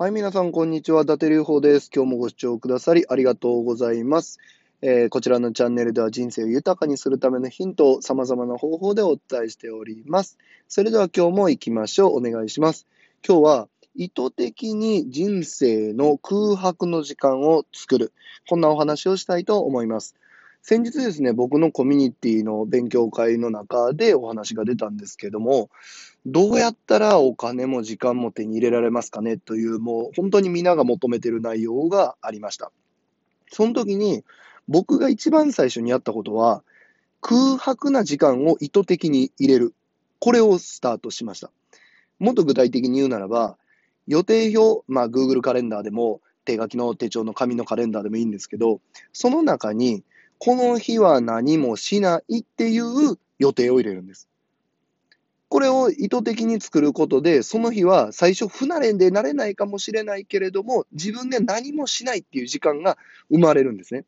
はい、皆さん、こんにちは。伊達隆法です。今日もご視聴くださりありがとうございます。えーこちらのチャンネルでは人生を豊かにするためのヒントを様々な方法でお伝えしております。それでは今日も行きましょう。お願いします。今日は意図的に人生の空白の時間を作る。こんなお話をしたいと思います。先日ですね、僕のコミュニティの勉強会の中でお話が出たんですけども、どうやったらお金も時間も手に入れられますかねという、もう本当に皆が求めてる内容がありました。その時に僕が一番最初にやったことは、空白な時間を意図的に入れる。これをスタートしました。もっと具体的に言うならば、予定表、まあ Google カレンダーでも、手書きの手帳の紙のカレンダーでもいいんですけど、その中に、この日は何もしないっていう予定を入れるんです。これを意図的に作ることで、その日は最初不慣れでなれないかもしれないけれども、自分で何もしないっていう時間が生まれるんですね。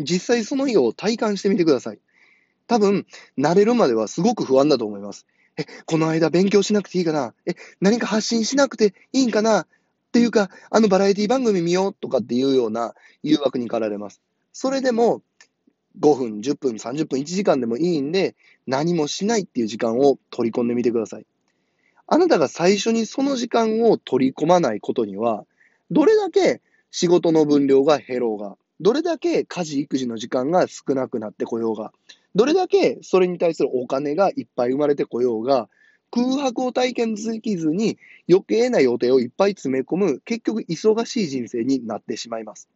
実際その日を体感してみてください。多分、慣れるまではすごく不安だと思います。え、この間勉強しなくていいかなえ、何か発信しなくていいんかなっていうか、あのバラエティ番組見ようとかっていうような誘惑に駆られます。それでも、5分、10分、30分、1時間でもいいんで、何もしないっていう時間を取り込んでみてください。あなたが最初にその時間を取り込まないことには、どれだけ仕事の分量が減ろうが、どれだけ家事育児の時間が少なくなってこようが、どれだけそれに対するお金がいっぱい生まれてこようが、空白を体験できずに余計な予定をいっぱい詰め込む、結局忙しい人生になってしまいます。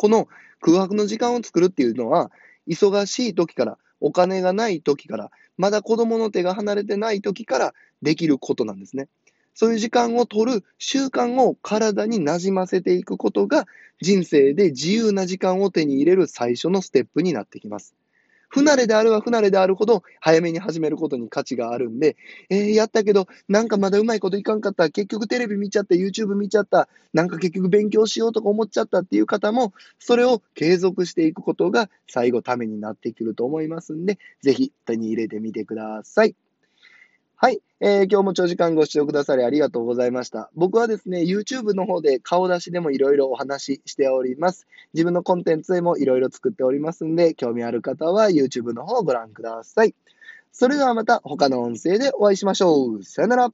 この空白の時間を作るっていうのは、忙しい時から、お金がない時から、まだ子供の手が離れてない時からできることなんですね。そういう時間を取る習慣を体になじませていくことが、人生で自由な時間を手に入れる最初のステップになってきます。不慣れであれば不慣れであるほど、早めに始めることに価値があるんで、えー、やったけど、なんかまだうまいこといかんかった、結局テレビ見ちゃった、YouTube 見ちゃった、なんか結局勉強しようとか思っちゃったっていう方も、それを継続していくことが最後ためになってくると思いますんで、ぜひ手に入れてみてください。はい、えー今日も長時間ご視聴くださりありがとうございました。僕はですね、YouTube の方で顔出しでもいろいろお話ししております。自分のコンテンツでもいろいろ作っておりますんで、興味ある方は YouTube の方をご覧ください。それではまた他の音声でお会いしましょう。さよなら。